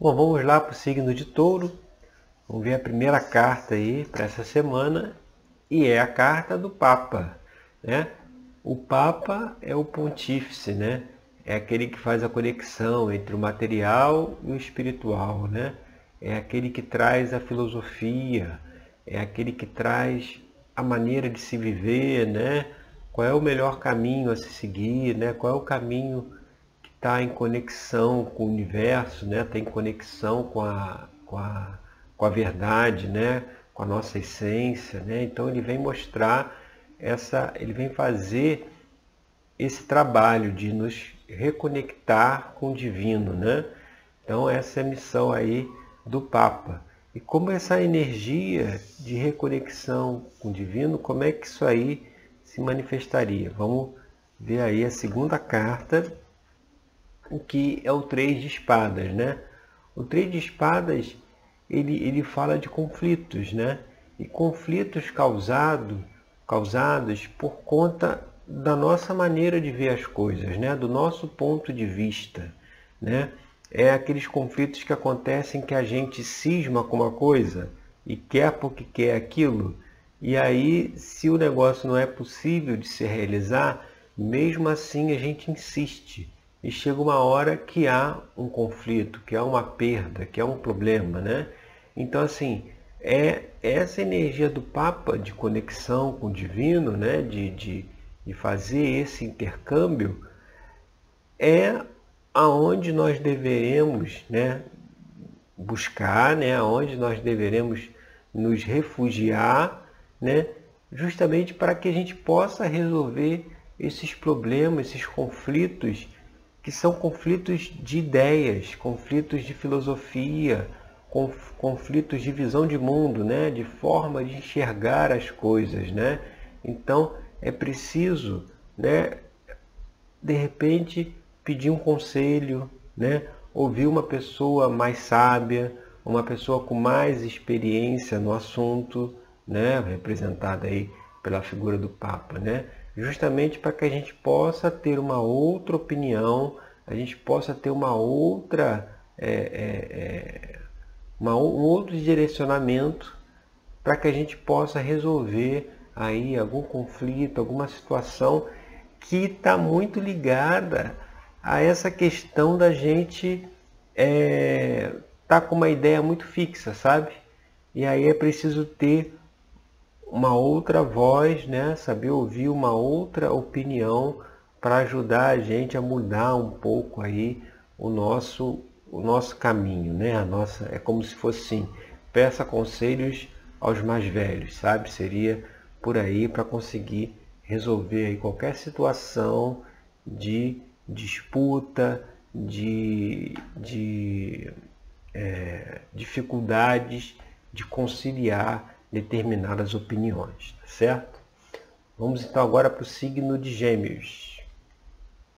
Bom, vamos lá para o signo de touro. Vamos ver a primeira carta aí para essa semana. E é a carta do Papa. Né? O Papa é o pontífice, né? É aquele que faz a conexão entre o material e o espiritual, né? É aquele que traz a filosofia, é aquele que traz a maneira de se viver, né? Qual é o melhor caminho a se seguir, né? Qual é o caminho está em conexão com o universo, né? está em conexão com a, com, a, com a verdade, né? com a nossa essência. Né? Então ele vem mostrar essa, ele vem fazer esse trabalho de nos reconectar com o divino. Né? Então essa é a missão aí do Papa. E como essa energia de reconexão com o divino, como é que isso aí se manifestaria? Vamos ver aí a segunda carta o que é o três de espadas, né? O três de espadas, ele, ele fala de conflitos, né? E conflitos causado, causados por conta da nossa maneira de ver as coisas, né? Do nosso ponto de vista, né? É aqueles conflitos que acontecem que a gente cisma com uma coisa e quer porque quer aquilo, e aí, se o negócio não é possível de se realizar, mesmo assim a gente insiste e chega uma hora que há um conflito, que há uma perda, que há um problema, né? Então, assim, é essa energia do Papa de conexão com o divino, né? de, de, de fazer esse intercâmbio, é aonde nós deveremos né? buscar, né? aonde nós deveremos nos refugiar, né? justamente para que a gente possa resolver esses problemas, esses conflitos que são conflitos de ideias, conflitos de filosofia, conflitos de visão de mundo, né? de forma de enxergar as coisas. Né? Então é preciso, né, de repente, pedir um conselho, né? ouvir uma pessoa mais sábia, uma pessoa com mais experiência no assunto, né? representada aí pela figura do Papa. Né? Justamente para que a gente possa ter uma outra opinião, a gente possa ter uma outra, é, é, é uma, um outro direcionamento para que a gente possa resolver aí algum conflito, alguma situação que está muito ligada a essa questão da gente é, tá com uma ideia muito fixa, sabe? E aí é preciso ter uma outra voz, né? saber ouvir uma outra opinião para ajudar a gente a mudar um pouco aí o nosso, o nosso caminho. Né? A nossa, é como se fosse assim, peça conselhos aos mais velhos, sabe? Seria por aí para conseguir resolver aí qualquer situação de disputa, de, de é, dificuldades de conciliar determinadas opiniões, tá certo? Vamos então agora para o signo de Gêmeos.